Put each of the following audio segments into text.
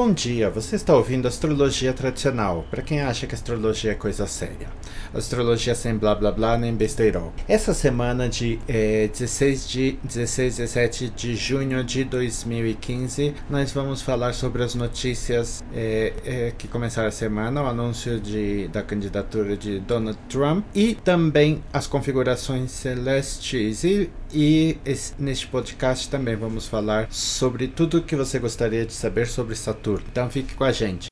Bom dia, você está ouvindo Astrologia Tradicional, para quem acha que astrologia é coisa séria. Astrologia sem blá blá blá nem besteirol. Essa semana de eh, 16 de 16 17 de junho de 2015, nós vamos falar sobre as notícias eh, eh, que começaram a semana, o anúncio de, da candidatura de Donald Trump e também as configurações celestes. E, e esse, neste podcast também vamos falar sobre tudo o que você gostaria de saber sobre Saturno. Então fique com a gente.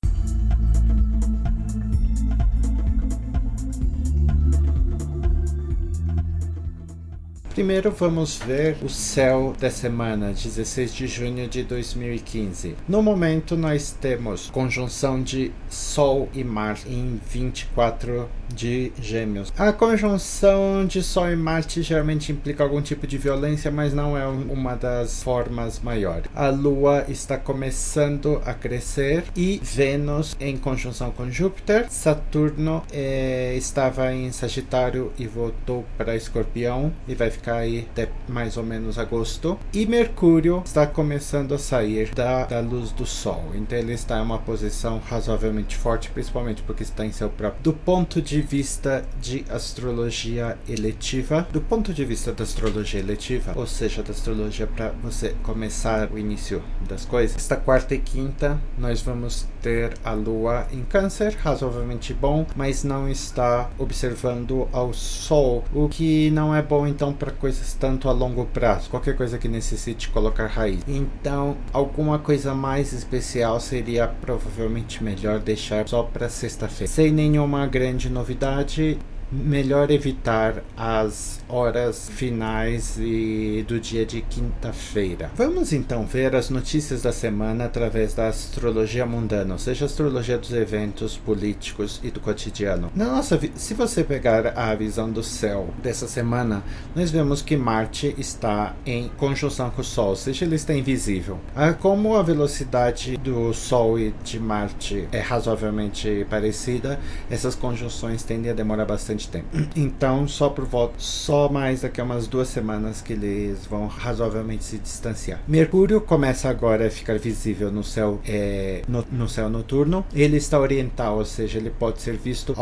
Primeiro vamos ver o céu da semana 16 de junho de 2015. No momento nós temos conjunção de Sol e Marte em 24 de Gêmeos. A conjunção de Sol e Marte geralmente implica algum tipo de violência, mas não é uma das formas maiores. A Lua está começando a crescer e Vênus em conjunção com Júpiter. Saturno eh, estava em Sagitário e voltou para Escorpião e vai ficar aí até mais ou menos agosto. E Mercúrio está começando a sair da, da luz do Sol. Então ele está em uma posição razoavelmente forte, principalmente porque está em seu próprio. Do ponto de vista de astrologia eletiva, do ponto de vista da astrologia eletiva, ou seja, da astrologia para você começar o início das coisas, esta quarta e quinta nós vamos ter a Lua em Câncer, razoavelmente bom, mas não está observando ao Sol, o que não é bom então para coisas tanto a longo prazo, qualquer coisa que necessite colocar raiz. Então, alguma coisa mais especial seria provavelmente melhor deixar só para sexta-feira. Sem nenhuma grande novidade, novidade melhor evitar as horas finais e do dia de quinta-feira. Vamos então ver as notícias da semana através da astrologia mundana, ou seja, a astrologia dos eventos políticos e do cotidiano. Na nossa, se você pegar a visão do céu dessa semana, nós vemos que Marte está em conjunção com o Sol, ou seja, ele está invisível. Ah, como a velocidade do Sol e de Marte é razoavelmente parecida, essas conjunções tendem a demorar bastante tempo. Então, só por volta, só mais daqui a umas duas semanas que eles vão razoavelmente se distanciar. Mercúrio começa agora a ficar visível no céu, é, no, no, céu noturno. Ele está oriental, ou seja, ele pode ser visto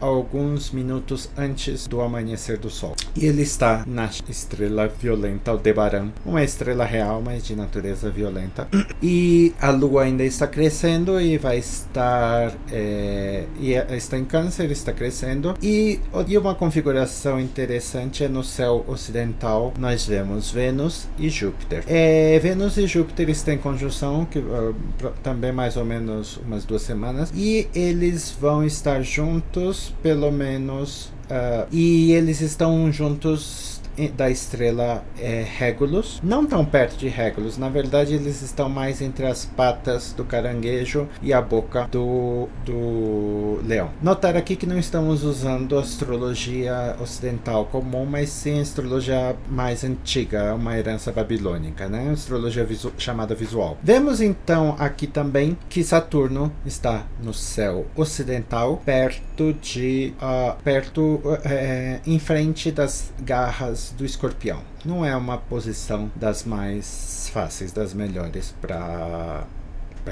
alguns minutos antes do amanhecer do Sol. E ele está na estrela violenta Aldebaran, uma estrela real, mas de natureza violenta. E a Lua ainda está crescendo e vai estar é, e está em Câncer, está crescendo e e, uma configuração interessante é no céu ocidental nós vemos Vênus e Júpiter. É, Vênus e Júpiter estão em conjunção, que uh, também mais ou menos umas duas semanas, e eles vão estar juntos pelo menos. Uh, e eles estão juntos da estrela é, Regulus, não tão perto de Regulus, na verdade eles estão mais entre as patas do caranguejo e a boca do, do leão. Notar aqui que não estamos usando astrologia ocidental comum, mas sim astrologia mais antiga, uma herança babilônica, né? Astrologia visu chamada visual. Vemos então aqui também que Saturno está no céu ocidental, perto de uh, perto uh, em frente das garras do escorpião. Não é uma posição das mais fáceis, das melhores para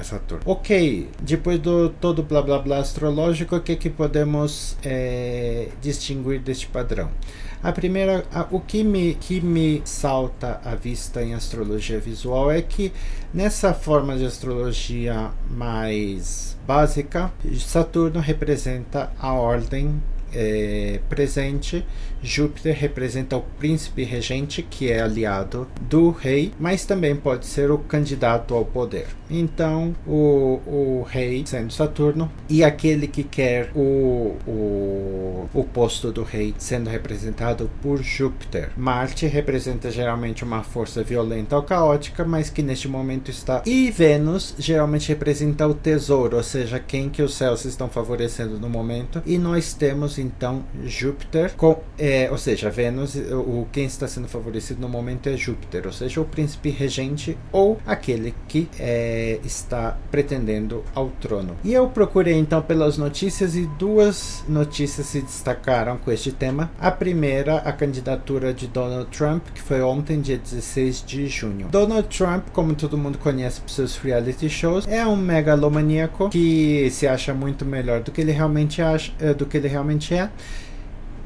Saturno. Ok, depois do todo blá blá blá astrológico, o que, que podemos é, distinguir deste padrão? A primeira, a, o que me, que me salta à vista em astrologia visual é que nessa forma de astrologia mais básica, Saturno representa a ordem é, presente, Júpiter representa o príncipe regente, que é aliado do rei, mas também pode ser o candidato ao poder. Então, o, o rei sendo Saturno e aquele que quer o, o, o posto do rei sendo representado por Júpiter. Marte representa geralmente uma força violenta ou caótica, mas que neste momento está. E Vênus geralmente representa o tesouro, ou seja, quem que os céus estão favorecendo no momento. E nós temos então Júpiter, com, é, ou seja, Vênus, o quem está sendo favorecido no momento é Júpiter, ou seja, o príncipe regente ou aquele que é, está pretendendo ao trono. E eu procurei então pelas notícias e duas notícias se destacaram com este tema. A primeira, a candidatura de Donald Trump, que foi ontem, dia 16 de junho. Donald Trump, como todo mundo conhece por seus reality shows, é um megalomaníaco que se acha muito melhor do que ele realmente acha, eh, do que ele realmente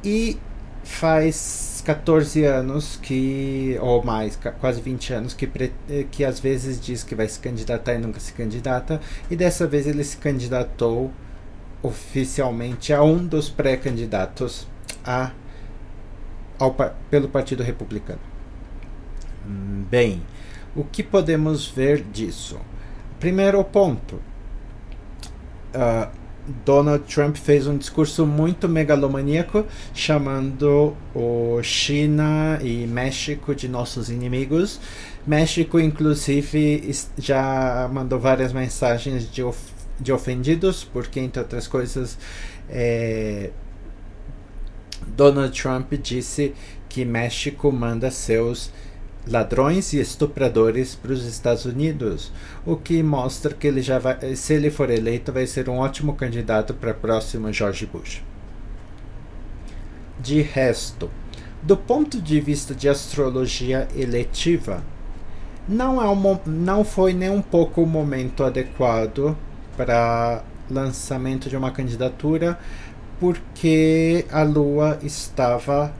E faz 14 anos que, ou mais, quase 20 anos, que, eh, que às vezes diz que vai se candidatar e nunca se candidata, e dessa vez ele se candidatou oficialmente a um dos pré-candidatos a, ao, pelo Partido Republicano. Bem, o que podemos ver disso? Primeiro ponto. Uh, Donald Trump fez um discurso muito megalomaníaco, chamando o China e México de nossos inimigos. México, inclusive, já mandou várias mensagens de, of de ofendidos, porque, entre outras coisas, é, Donald Trump disse que México manda seus ladrões e estupradores para os Estados Unidos, o que mostra que ele já vai, se ele for eleito, vai ser um ótimo candidato para próximo George Bush. De resto, do ponto de vista de astrologia eletiva, não, é um, não foi nem um pouco o momento adequado para lançamento de uma candidatura, porque a Lua estava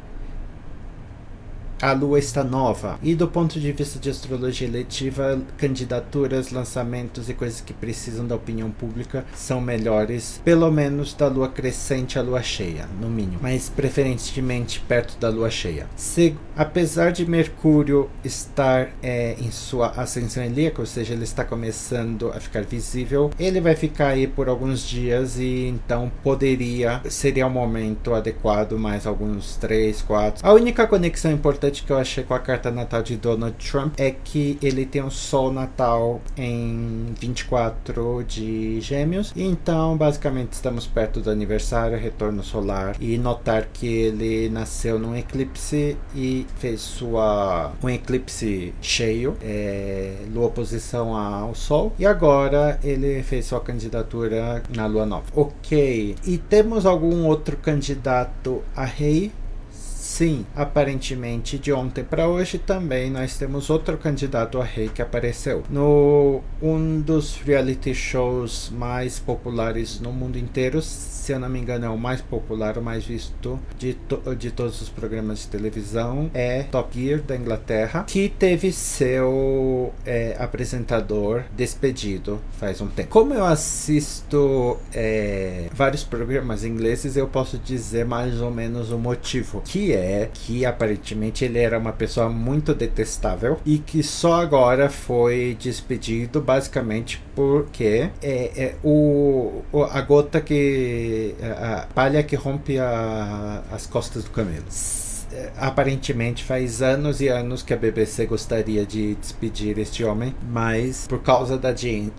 a lua está nova. E do ponto de vista de astrologia eletiva, candidaturas, lançamentos e coisas que precisam da opinião pública são melhores, pelo menos da lua crescente à lua cheia, no mínimo, mas preferentemente perto da lua cheia. Se, apesar de Mercúrio estar é, em sua ascensão ilíaca, ou seja, ele está começando a ficar visível, ele vai ficar aí por alguns dias e então poderia, seria o um momento adequado, mais alguns 3, 4. A única conexão importante importante que eu achei com a carta natal de Donald Trump é que ele tem um sol natal em 24 de Gêmeos. Então, basicamente, estamos perto do aniversário, retorno solar. E notar que ele nasceu num eclipse e fez sua um eclipse cheio, é, lua oposição ao sol. E agora ele fez sua candidatura na lua nova. Ok. E temos algum outro candidato a rei? Sim, aparentemente de ontem para hoje também nós temos outro candidato a rei que apareceu no um dos reality shows mais populares no mundo inteiro, se eu não me engano é o mais popular, o mais visto de, to de todos os programas de televisão, é Top Gear da Inglaterra, que teve seu é, apresentador despedido faz um tempo. Como eu assisto é, vários programas ingleses, eu posso dizer mais ou menos o motivo, que é é que aparentemente ele era uma pessoa muito detestável e que só agora foi despedido basicamente porque é, é o, a gota que a palha que rompe a, as costas do camelo aparentemente faz anos e anos que a BBC gostaria de despedir este homem, mas por causa da,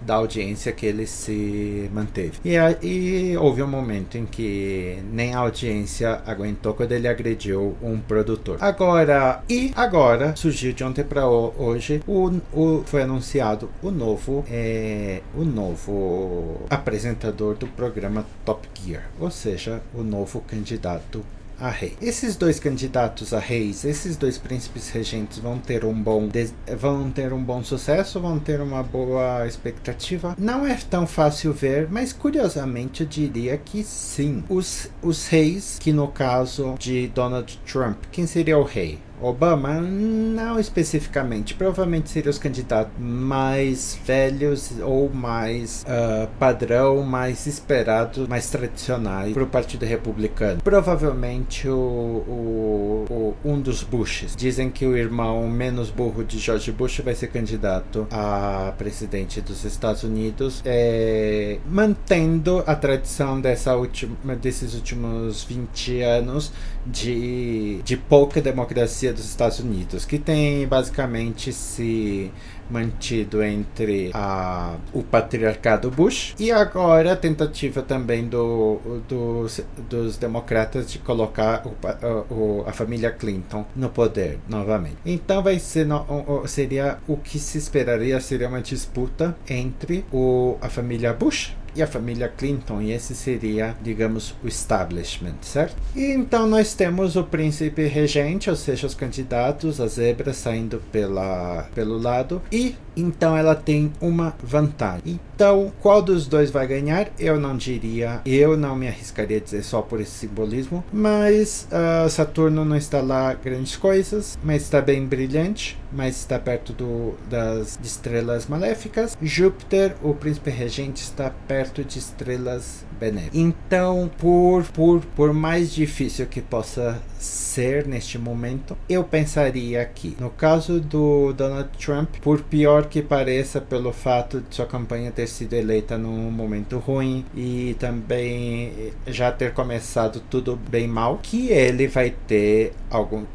da audiência que ele se manteve. E, e houve um momento em que nem a audiência aguentou quando ele agrediu um produtor. Agora, e agora surgiu de ontem para hoje, o, o, foi anunciado o novo, é, o novo apresentador do programa Top Gear, ou seja, o novo candidato a rei. Esses dois candidatos a reis, esses dois príncipes regentes vão ter um bom vão ter um bom sucesso, vão ter uma boa expectativa. Não é tão fácil ver, mas curiosamente eu diria que sim. Os, os reis, que no caso de Donald Trump, quem seria o rei? Obama, não especificamente. Provavelmente seriam os candidatos mais velhos ou mais uh, padrão, mais esperados, mais tradicionais para o Partido Republicano. Provavelmente o, o, o, um dos Bushes. Dizem que o irmão menos burro de George Bush vai ser candidato a presidente dos Estados Unidos, é, mantendo a tradição dessa última, desses últimos 20 anos de, de pouca democracia supremacia dos Estados Unidos, que tem basicamente se mantido entre a, o patriarcado Bush e agora a tentativa também do, do dos democratas de colocar o, a, a, família Clinton no poder novamente. Então vai ser no, seria o que se esperaria seria uma disputa entre o, a família Bush e a família Clinton, e esse seria, digamos, o establishment, certo? E então nós temos o príncipe regente, ou seja, os candidatos, a zebra saindo pela, pelo lado, e então ela tem uma vantagem. Então, qual dos dois vai ganhar? Eu não diria, eu não me arriscaria a dizer só por esse simbolismo, mas uh, Saturno não está lá grandes coisas, mas está bem brilhante, mas está perto do, das estrelas maléficas. Júpiter, o príncipe regente, está perto de estrelas benéficas. Então, por, por, por mais difícil que possa ser neste momento, eu pensaria que, no caso do Donald Trump, por pior que pareça pelo fato de sua campanha ter sido eleita num momento ruim e também já ter começado tudo bem mal, que ele vai ter algum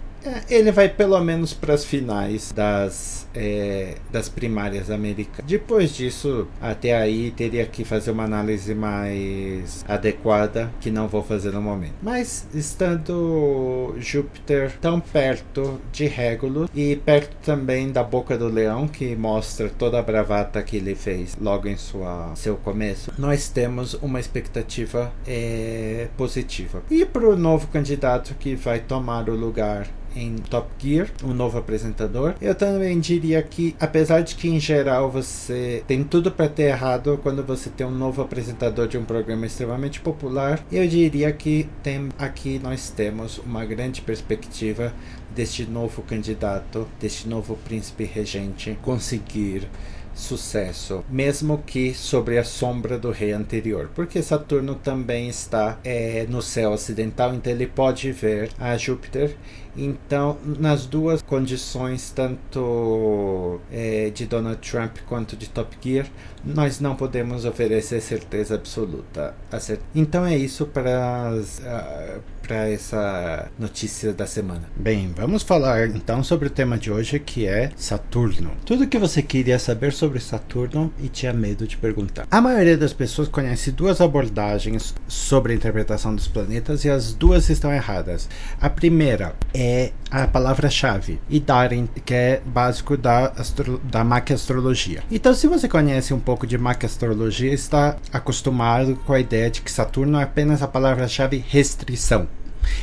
ele vai pelo menos para as finais das, é, das primárias americanas. Depois disso, até aí teria que fazer uma análise mais adequada, que não vou fazer no momento. Mas estando Júpiter tão perto de Régulo e perto também da boca do leão, que mostra toda a bravata que ele fez logo em sua, seu começo, nós temos uma expectativa é, positiva. E para o novo candidato que vai tomar o lugar em Top Gear, um novo apresentador. Eu também diria que, apesar de que em geral você tem tudo para ter errado quando você tem um novo apresentador de um programa extremamente popular, eu diria que tem, aqui nós temos uma grande perspectiva deste novo candidato, deste novo príncipe regente conseguir sucesso, mesmo que sobre a sombra do rei anterior, porque Saturno também está é, no céu ocidental, então ele pode ver a Júpiter então, nas duas condições, tanto é, de Donald Trump quanto de Top Gear, nós não podemos oferecer certeza absoluta. Então é isso para uh, para essa notícia da semana. Bem, vamos falar então sobre o tema de hoje que é Saturno. Tudo que você queria saber sobre Saturno e tinha medo de perguntar. A maioria das pessoas conhece duas abordagens sobre a interpretação dos planetas e as duas estão erradas. A primeira é a palavra-chave e Darin, que é básico da, astro, da maquiastrologia. Então, se você conhece um pouco de maquiastrologia, está acostumado com a ideia de que Saturno é apenas a palavra-chave restrição.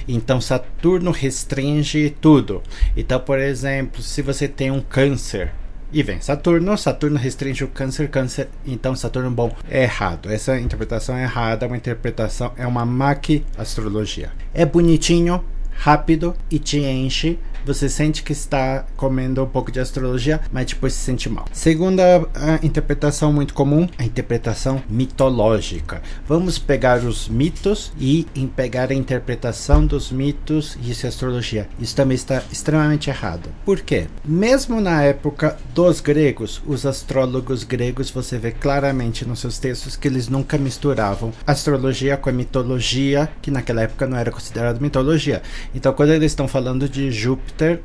Então Saturno restringe tudo. Então, por exemplo, se você tem um câncer, e vem Saturno, Saturno restringe o câncer, câncer, então Saturno bom é errado. Essa interpretação é errada, uma interpretação é uma maqui astrologia. É bonitinho, rápido e te enche você sente que está comendo um pouco de astrologia, mas depois se sente mal. Segunda interpretação muito comum, a interpretação mitológica. Vamos pegar os mitos e pegar a interpretação dos mitos e isso é astrologia. Isso também está extremamente errado. Por quê? Mesmo na época dos gregos, os astrólogos gregos, você vê claramente nos seus textos que eles nunca misturavam astrologia com a mitologia, que naquela época não era considerado mitologia. Então, quando eles estão falando de Júpiter,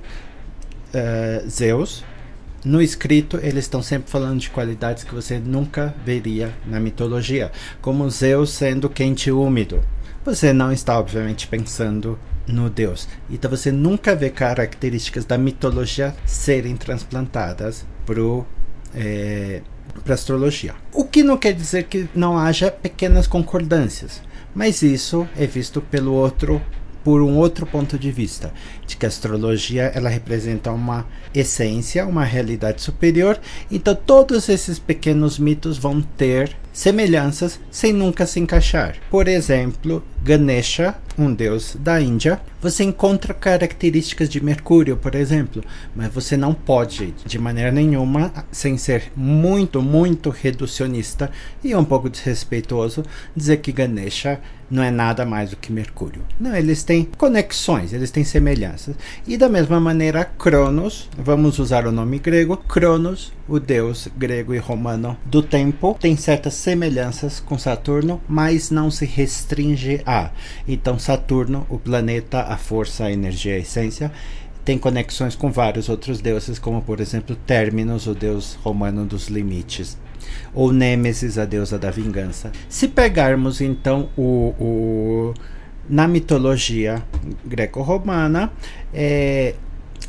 uh, Zeus. No escrito, eles estão sempre falando de qualidades que você nunca veria na mitologia, como Zeus sendo quente e úmido. Você não está, obviamente, pensando no Deus. Então você nunca vê características da mitologia serem transplantadas para é, a astrologia. O que não quer dizer que não haja pequenas concordâncias, mas isso é visto pelo outro por um outro ponto de vista, de que a astrologia ela representa uma essência, uma realidade superior. Então todos esses pequenos mitos vão ter semelhanças sem nunca se encaixar. Por exemplo, Ganesha, um deus da Índia, você encontra características de Mercúrio, por exemplo, mas você não pode, de maneira nenhuma, sem ser muito, muito reducionista e um pouco desrespeitoso, dizer que Ganesha não é nada mais do que Mercúrio. Não, eles têm conexões, eles têm semelhanças. E da mesma maneira, Cronos, vamos usar o nome grego, Cronos, o deus grego e romano do tempo, tem certas semelhanças com Saturno, mas não se restringe a. Então, Saturno, o planeta, a força, a energia, a essência, tem conexões com vários outros deuses, como por exemplo Terminus, o deus romano dos limites ou Nêmesis, a deusa da vingança. Se pegarmos então o, o na mitologia greco-romana, é,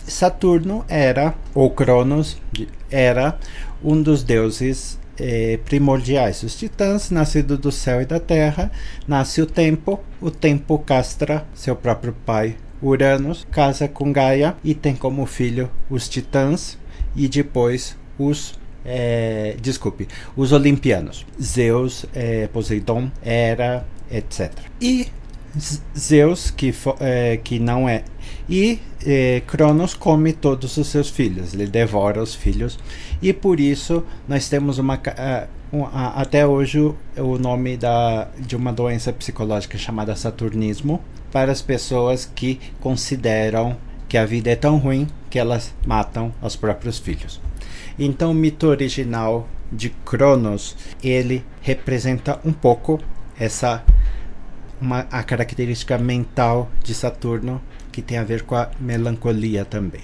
Saturno era, ou Cronos, era um dos deuses é, primordiais. Os titãs, nascido do céu e da terra, nasce o tempo, o tempo castra seu próprio pai Uranus, casa com Gaia e tem como filho os titãs e depois os é, desculpe, os olimpianos, Zeus, é, Poseidon, Hera, etc. E Zeus, que, é, que não é. E é, Cronos come todos os seus filhos, ele devora os filhos, e por isso nós temos uma. Uh, até hoje o nome da, de uma doença psicológica chamada Saturnismo para as pessoas que consideram que a vida é tão ruim que elas matam os próprios filhos. Então o mito original de Cronos, ele representa um pouco essa uma, a característica mental de Saturno que tem a ver com a melancolia também.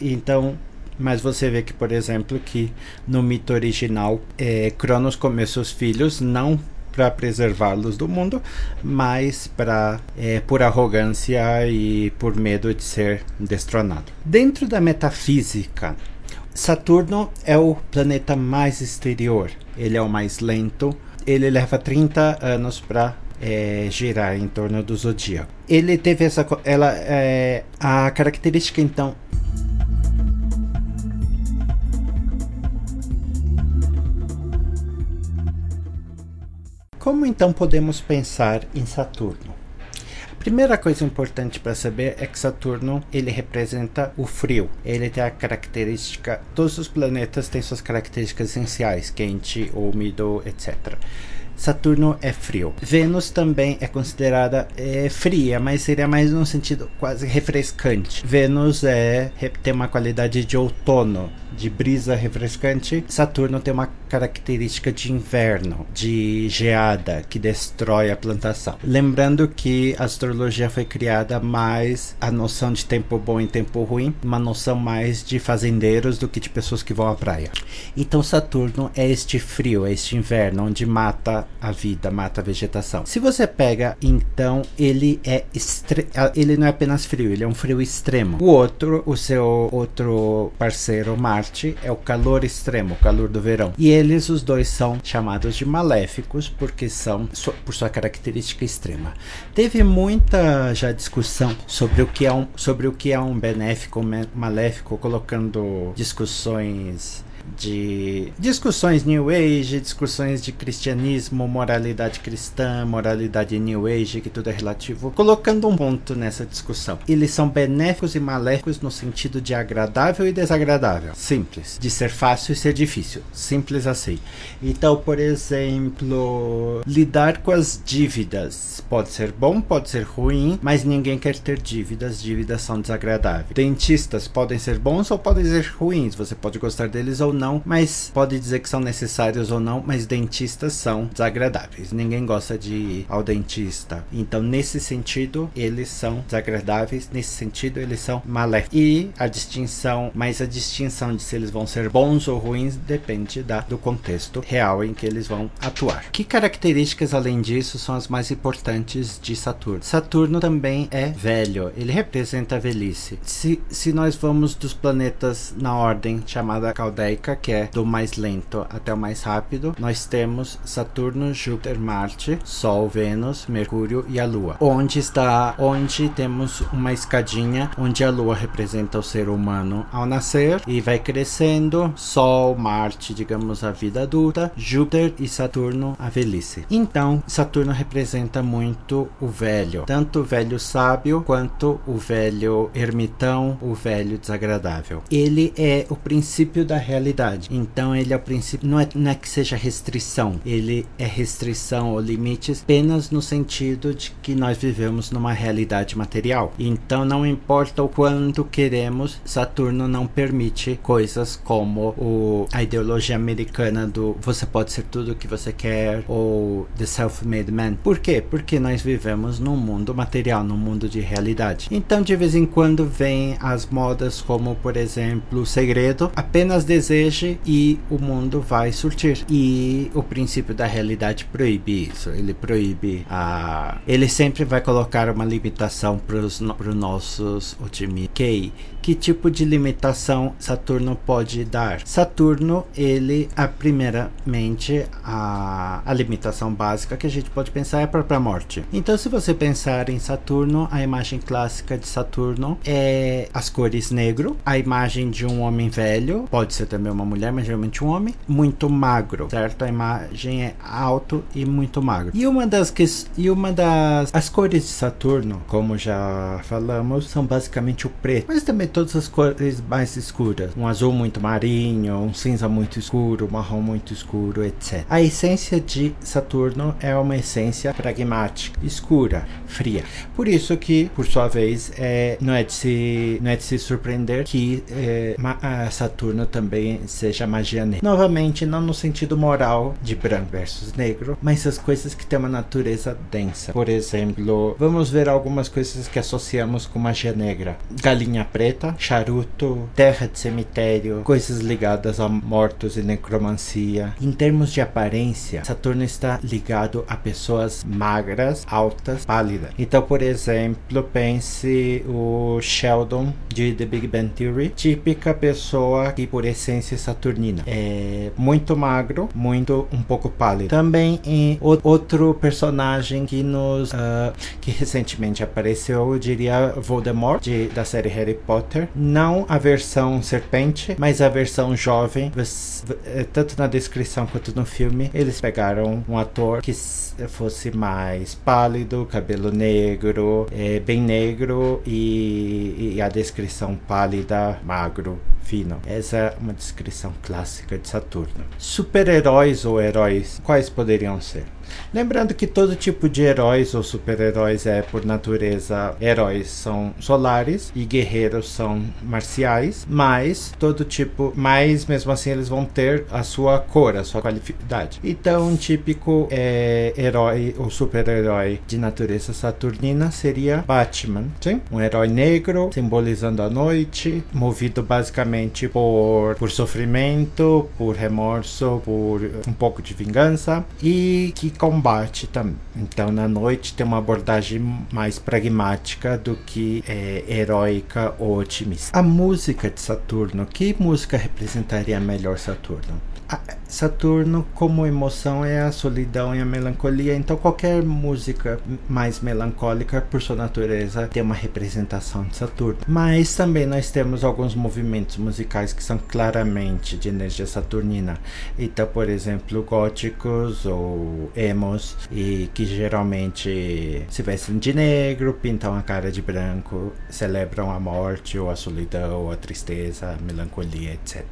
Então, mas você vê que, por exemplo, que no mito original, é, Cronos come seus filhos não para preservá-los do mundo, mas para é, por arrogância e por medo de ser destronado. Dentro da metafísica, Saturno é o planeta mais exterior. Ele é o mais lento. Ele leva 30 anos para é, girar em torno do zodíaco. Ele teve essa, ela, é, a característica então Como então podemos pensar em Saturno? A primeira coisa importante para saber é que Saturno ele representa o frio. Ele tem a característica, todos os planetas têm suas características essenciais, quente, úmido, etc. Saturno é frio. Vênus também é considerada é, fria, mas seria mais num sentido quase refrescante. Vênus é, tem uma qualidade de outono, de brisa refrescante. Saturno tem uma característica de inverno, de geada, que destrói a plantação. Lembrando que a astrologia foi criada mais a noção de tempo bom e tempo ruim, uma noção mais de fazendeiros do que de pessoas que vão à praia. Então Saturno é este frio, é este inverno, onde mata a vida, mata a vegetação. Se você pega, então, ele é ele não é apenas frio, ele é um frio extremo. O outro, o seu outro parceiro, Marte, é o calor extremo, o calor do verão. E eles, os dois, são chamados de maléficos porque são por sua característica extrema. Teve muita já discussão sobre o que é um, sobre o que é um benéfico ou maléfico, colocando discussões de discussões New Age, discussões de cristianismo, moralidade cristã, moralidade New Age, que tudo é relativo, colocando um ponto nessa discussão. Eles são benéficos e maléficos no sentido de agradável e desagradável. Simples. De ser fácil e ser difícil. Simples assim. Então, por exemplo, lidar com as dívidas pode ser bom, pode ser ruim, mas ninguém quer ter dívidas. Dívidas são desagradáveis. Dentistas podem ser bons ou podem ser ruins. Você pode gostar deles ou não, mas pode dizer que são necessários ou não, mas dentistas são desagradáveis. Ninguém gosta de ir ao dentista. Então, nesse sentido, eles são desagradáveis, nesse sentido, eles são maléficos. E a distinção, mas a distinção de se eles vão ser bons ou ruins depende da, do contexto real em que eles vão atuar. Que características, além disso, são as mais importantes de Saturno? Saturno também é velho, ele representa a velhice. Se, se nós vamos dos planetas na ordem chamada caldeica, que é do mais lento até o mais rápido, nós temos Saturno, Júpiter, Marte, Sol, Vênus, Mercúrio e a Lua. Onde está, onde temos uma escadinha onde a Lua representa o ser humano ao nascer e vai crescendo, Sol, Marte, digamos a vida adulta, Júpiter e Saturno a velhice. Então, Saturno representa muito o velho, tanto o velho sábio quanto o velho ermitão, o velho desagradável. Ele é o princípio da realidade realidade. Então ele é o princípio, não é, não é que seja restrição, ele é restrição ou limites apenas no sentido de que nós vivemos numa realidade material. Então não importa o quanto queremos, Saturno não permite coisas como o, a ideologia americana do você pode ser tudo o que você quer ou the self-made man. Por quê? Porque nós vivemos num mundo material, num mundo de realidade. Então de vez em quando vem as modas como por exemplo o segredo, apenas e o mundo vai surtir. E o princípio da realidade proíbe isso. Ele proíbe a ele sempre vai colocar uma limitação para os no, nossos otimistas. Que, que tipo de limitação Saturno pode dar? Saturno, ele, a primeiramente, a, a limitação básica que a gente pode pensar é a própria morte. Então, se você pensar em Saturno, a imagem clássica de Saturno é as cores negro, a imagem de um homem velho, pode ser também uma mulher, mas geralmente um homem, muito magro, certo? A imagem é alto e muito magro. E uma das que, e uma das as cores de Saturno, como já falamos, são basicamente o preto, mas também todas as cores mais escuras, um azul muito marinho, um cinza muito escuro, um marrom muito escuro, etc. A essência de Saturno é uma essência pragmática, escura, fria. Por isso que, por sua vez, é, não, é de se, não é de se surpreender que é, Saturno também seja magia negra. Novamente, não no sentido moral de branco versus negro, mas as coisas que têm uma natureza densa. Por exemplo, vamos ver algumas coisas que associamos com magia negra: galinha preta, charuto, terra de cemitério, coisas ligadas a mortos e necromancia. Em termos de aparência, Saturno está ligado a pessoas magras, altas, pálidas. Então, por exemplo, pense o Sheldon de The Big Bang Theory, típica pessoa que por essência saturnina. É muito magro, muito um pouco pálido. Também em outro personagem que nos uh, que recentemente apareceu, eu diria Voldemort de, da série Harry Potter. Não a versão serpente, mas a versão jovem. Eh, tanto na descrição quanto no filme, eles pegaram um ator que fosse mais pálido, cabelo negro, é, bem negro e, e a descrição pálida, magro, fino. Essa é uma descrição clássica de Saturno. Super-heróis ou heróis, quais poderiam ser? Lembrando que todo tipo de heróis ou super-heróis é, por natureza, heróis são solares e guerreiros são marciais, mas todo tipo, mas mesmo assim eles vão ter a sua cor, a sua qualidade. Então, um típico é, herói ou super-herói de natureza saturnina seria Batman, sim? Um herói negro, simbolizando a noite, movido basicamente por, por sofrimento, por remorso, por um pouco de vingança e que combate também. Então, na noite tem uma abordagem mais pragmática do que é, heróica ou otimista. A música de Saturno, que música representaria melhor Saturno? Saturno como emoção é a solidão e a melancolia, então qualquer música mais melancólica por sua natureza tem uma representação de Saturno. Mas também nós temos alguns movimentos musicais que são claramente de energia saturnina. Então, por exemplo, góticos ou emos e que geralmente se vestem de negro, pintam a cara de branco, celebram a morte ou a solidão ou a tristeza, a melancolia, etc.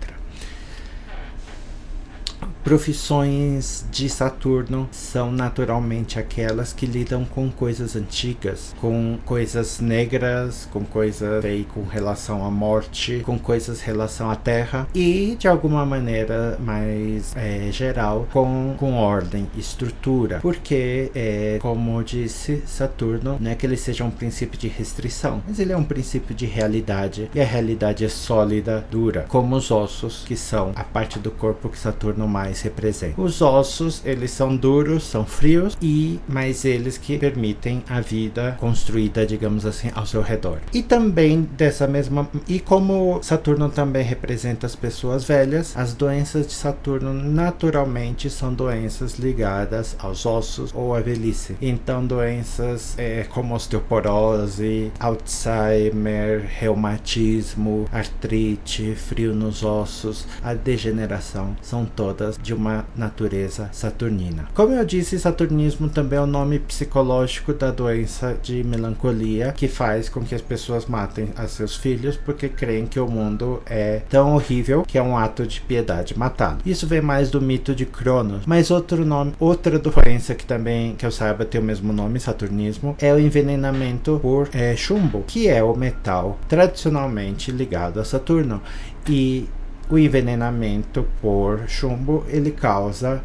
Profissões de Saturno são naturalmente aquelas que lidam com coisas antigas, com coisas negras, com coisas aí, com relação à morte, com coisas relação à terra e de alguma maneira mais é, geral com, com ordem, estrutura, porque é, como disse Saturno, não é que ele seja um princípio de restrição, mas ele é um princípio de realidade e a realidade é sólida, dura, como os ossos que são a parte do corpo que Saturno mais representa. Os ossos, eles são duros, são frios e mas eles que permitem a vida construída, digamos assim, ao seu redor. E também dessa mesma e como Saturno também representa as pessoas velhas, as doenças de Saturno naturalmente são doenças ligadas aos ossos ou à velhice. Então doenças é, como osteoporose, Alzheimer, reumatismo, artrite, frio nos ossos, a degeneração são todas de uma natureza saturnina. Como eu disse, saturnismo também é o nome psicológico da doença de melancolia que faz com que as pessoas matem a seus filhos porque creem que o mundo é tão horrível que é um ato de piedade matá-lo. Isso vem mais do mito de Cronos, mas outro nome, outra doença que também que eu saiba tem o mesmo nome, saturnismo, é o envenenamento por é, chumbo, que é o metal tradicionalmente ligado a Saturno e o envenenamento por chumbo ele causa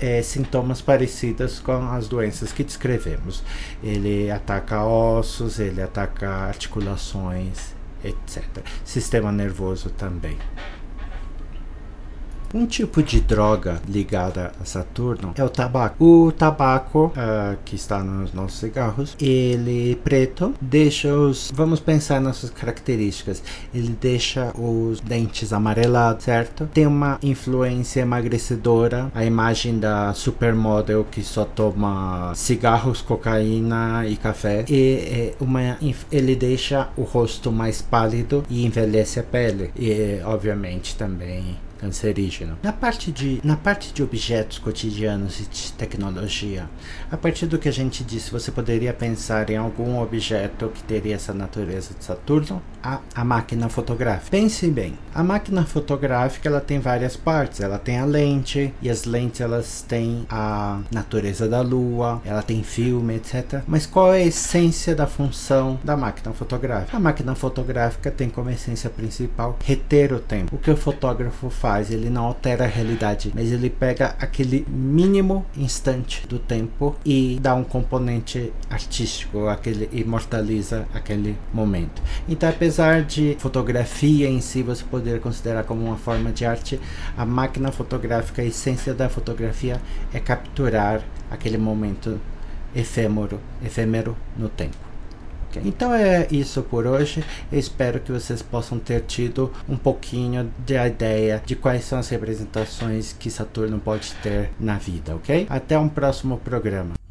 é, sintomas parecidos com as doenças que descrevemos. Ele ataca ossos, ele ataca articulações, etc. Sistema nervoso também. Um tipo de droga ligada a Saturno é o tabaco. O tabaco uh, que está nos nossos cigarros, ele preto deixa os. Vamos pensar nas suas características. Ele deixa os dentes amarelados, certo? Tem uma influência emagrecedora. A imagem da supermodel que só toma cigarros, cocaína e café. E é uma, ele deixa o rosto mais pálido e envelhece a pele. E, obviamente, também cancerígeno. Na parte de, na parte de objetos cotidianos e de tecnologia, a partir do que a gente disse, você poderia pensar em algum objeto que teria essa natureza de Saturno? A, a máquina fotográfica. Pense bem, a máquina fotográfica ela tem várias partes. Ela tem a lente e as lentes elas têm a natureza da lua, ela tem filme, etc. Mas qual é a essência da função da máquina fotográfica? A máquina fotográfica tem como essência principal reter o tempo. O que o fotógrafo faz faz, ele não altera a realidade, mas ele pega aquele mínimo instante do tempo e dá um componente artístico, aquele imortaliza aquele momento. Então, apesar de fotografia em si você poder considerar como uma forma de arte, a máquina fotográfica, a essência da fotografia é capturar aquele momento efêmero, efêmero no tempo. Então é isso por hoje. Eu espero que vocês possam ter tido um pouquinho de ideia de quais são as representações que Saturno pode ter na vida, ok? Até um próximo programa.